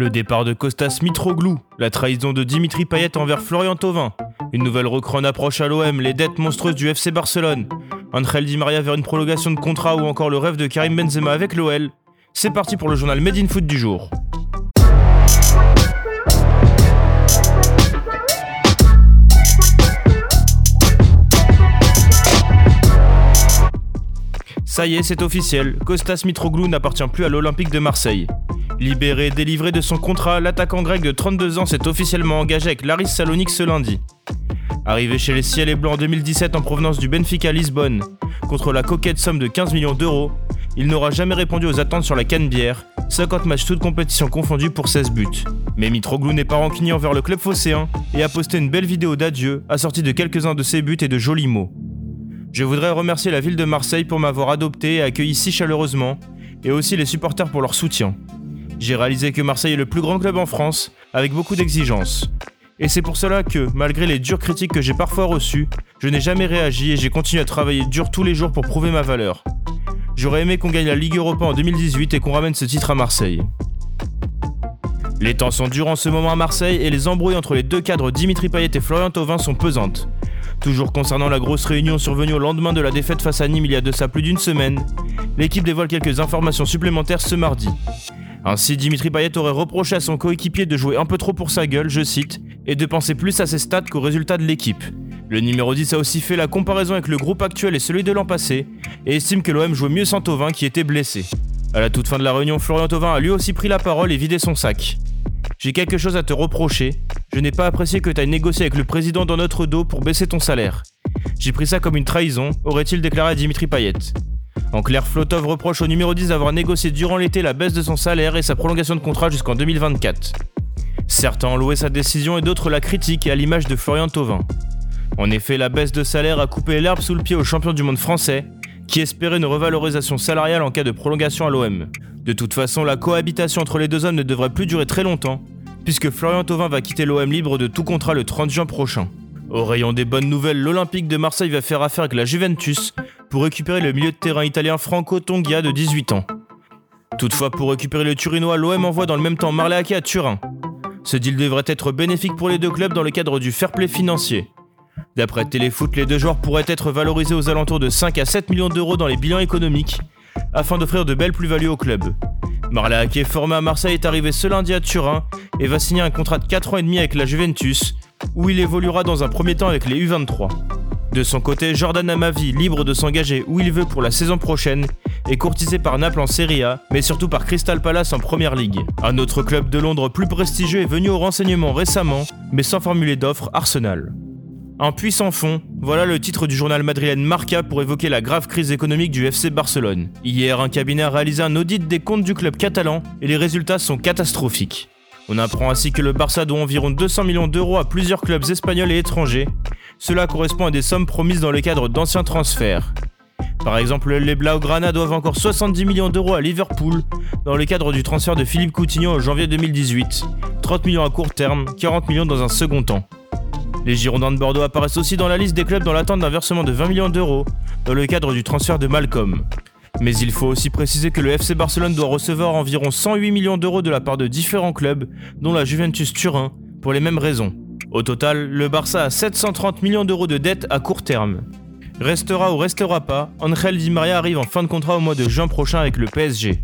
Le départ de Kostas Mitroglou, la trahison de Dimitri Payet envers Florian Thauvin, une nouvelle recrue approche à l'OM, les dettes monstrueuses du FC Barcelone, Angel Di Maria vers une prolongation de contrat ou encore le rêve de Karim Benzema avec l'OL. C'est parti pour le journal Made in Foot du jour. Ça y est, c'est officiel, Kostas Mitroglou n'appartient plus à l'Olympique de Marseille. Libéré, délivré de son contrat, l'attaquant grec de 32 ans s'est officiellement engagé avec Laris Salonique ce lundi. Arrivé chez les Ciels et Blancs en 2017 en provenance du Benfica Lisbonne, contre la coquette somme de 15 millions d'euros, il n'aura jamais répondu aux attentes sur la canne-bière, 50 matchs toutes compétitions confondues pour 16 buts. Mais Mitroglou n'est pas rancunier envers le club phocéen et a posté une belle vidéo d'adieu assortie de quelques-uns de ses buts et de jolis mots. Je voudrais remercier la ville de Marseille pour m'avoir adopté et accueilli si chaleureusement, et aussi les supporters pour leur soutien. J'ai réalisé que Marseille est le plus grand club en France, avec beaucoup d'exigences. Et c'est pour cela que, malgré les dures critiques que j'ai parfois reçues, je n'ai jamais réagi et j'ai continué à travailler dur tous les jours pour prouver ma valeur. J'aurais aimé qu'on gagne la Ligue Europa en 2018 et qu'on ramène ce titre à Marseille. Les tensions durent en ce moment à Marseille et les embrouilles entre les deux cadres Dimitri Payet et Florian Thauvin sont pesantes. Toujours concernant la grosse réunion survenue au lendemain de la défaite face à Nîmes il y a de ça plus d'une semaine, l'équipe dévoile quelques informations supplémentaires ce mardi. Ainsi, Dimitri Payet aurait reproché à son coéquipier de jouer un peu trop pour sa gueule, je cite, et de penser plus à ses stats qu'aux résultats de l'équipe. Le numéro 10 a aussi fait la comparaison avec le groupe actuel et celui de l'an passé, et estime que l'OM jouait mieux sans Tovin qui était blessé. À la toute fin de la réunion, Florian Thauvin a lui aussi pris la parole et vidé son sac. J'ai quelque chose à te reprocher. Je n'ai pas apprécié que tu aies négocié avec le président dans notre dos pour baisser ton salaire. J'ai pris ça comme une trahison, aurait-il déclaré à Dimitri Payet. En clair, Flotov reproche au numéro 10 d'avoir négocié durant l'été la baisse de son salaire et sa prolongation de contrat jusqu'en 2024. Certains ont loué sa décision et d'autres la critiquent à l'image de Florian Thauvin. En effet, la baisse de salaire a coupé l'herbe sous le pied au champion du monde français, qui espérait une revalorisation salariale en cas de prolongation à l'OM. De toute façon, la cohabitation entre les deux hommes ne devrait plus durer très longtemps, puisque Florian Thauvin va quitter l'OM libre de tout contrat le 30 juin prochain. Au rayon des bonnes nouvelles, l'Olympique de Marseille va faire affaire avec la Juventus pour récupérer le milieu de terrain italien Franco Tongia de 18 ans. Toutefois, pour récupérer le Turinois, l'OM envoie dans le même temps Marleaki à Turin. Ce deal devrait être bénéfique pour les deux clubs dans le cadre du fair play financier. D'après Téléfoot, les deux joueurs pourraient être valorisés aux alentours de 5 à 7 millions d'euros dans les bilans économiques, afin d'offrir de belles plus-values au club. Marleaki, formé à Marseille, est arrivé ce lundi à Turin et va signer un contrat de 4 ans et demi avec la Juventus, où il évoluera dans un premier temps avec les U23. De son côté, Jordan Amavi, libre de s'engager où il veut pour la saison prochaine, est courtisé par Naples en Serie A, mais surtout par Crystal Palace en Première Ligue. Un autre club de Londres plus prestigieux est venu au renseignement récemment, mais sans formuler d'offre, Arsenal. Un puissant fond, voilà le titre du journal madrilène Marca pour évoquer la grave crise économique du FC Barcelone. Hier, un cabinet a réalisé un audit des comptes du club catalan et les résultats sont catastrophiques. On apprend ainsi que le Barça doit environ 200 millions d'euros à plusieurs clubs espagnols et étrangers. Cela correspond à des sommes promises dans le cadre d'anciens transferts. Par exemple, les Blaugrana doivent encore 70 millions d'euros à Liverpool dans le cadre du transfert de Philippe Coutinho en janvier 2018, 30 millions à court terme, 40 millions dans un second temps. Les Girondins de Bordeaux apparaissent aussi dans la liste des clubs dans l'attente d'un versement de 20 millions d'euros dans le cadre du transfert de Malcolm. Mais il faut aussi préciser que le FC Barcelone doit recevoir environ 108 millions d'euros de la part de différents clubs, dont la Juventus Turin, pour les mêmes raisons. Au total, le Barça a 730 millions d'euros de dettes à court terme. Restera ou restera pas, Angel Di Maria arrive en fin de contrat au mois de juin prochain avec le PSG.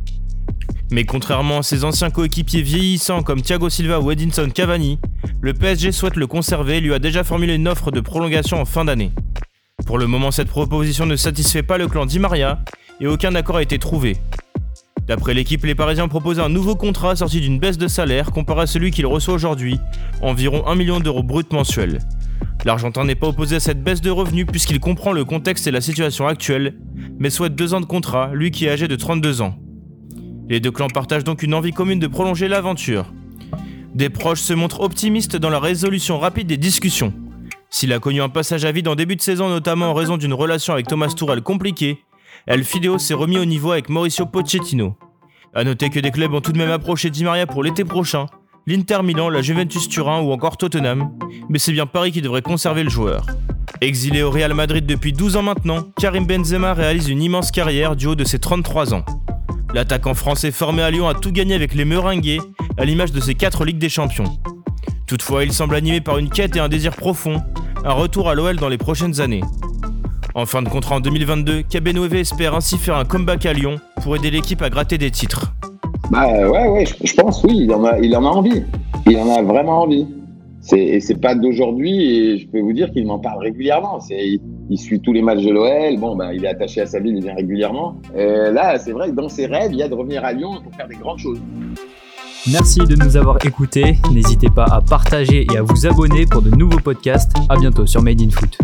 Mais contrairement à ses anciens coéquipiers vieillissants comme Thiago Silva ou Edinson Cavani, le PSG souhaite le conserver et lui a déjà formulé une offre de prolongation en fin d'année. Pour le moment, cette proposition ne satisfait pas le clan Di Maria et aucun accord a été trouvé. D'après l'équipe, les Parisiens proposent un nouveau contrat sorti d'une baisse de salaire comparé à celui qu'il reçoit aujourd'hui, environ 1 million d'euros brut mensuel. L'Argentin n'est pas opposé à cette baisse de revenus puisqu'il comprend le contexte et la situation actuelle, mais souhaite deux ans de contrat, lui qui est âgé de 32 ans. Les deux clans partagent donc une envie commune de prolonger l'aventure. Des proches se montrent optimistes dans la résolution rapide des discussions. S'il a connu un passage à vide en début de saison, notamment en raison d'une relation avec Thomas Tourelle compliquée, El Fideo s'est remis au niveau avec Mauricio Pochettino. A noter que des clubs ont tout de même approché Di Maria pour l'été prochain, l'Inter Milan, la Juventus Turin ou encore Tottenham, mais c'est bien Paris qui devrait conserver le joueur. Exilé au Real Madrid depuis 12 ans maintenant, Karim Benzema réalise une immense carrière du haut de ses 33 ans. L'attaquant français formé à Lyon a tout gagné avec les Meringues, à l'image de ses 4 Ligues des Champions. Toutefois, il semble animé par une quête et un désir profond, un retour à l'OL dans les prochaines années. En fin de contrat en 2022, Cabenove espère ainsi faire un comeback à Lyon pour aider l'équipe à gratter des titres. Bah ouais, ouais, je, pense oui, il en, a, il en a envie. Il en a vraiment envie. Et c'est pas d'aujourd'hui et je peux vous dire qu'il m'en parle régulièrement. Il, il, suit tous les matchs de l'OL. Bon, bah, il est attaché à sa ville, il vient régulièrement. Et là, c'est vrai que dans ses rêves, il y a de revenir à Lyon pour faire des grandes choses. Merci de nous avoir écoutés. N'hésitez pas à partager et à vous abonner pour de nouveaux podcasts. À bientôt sur Made in Foot.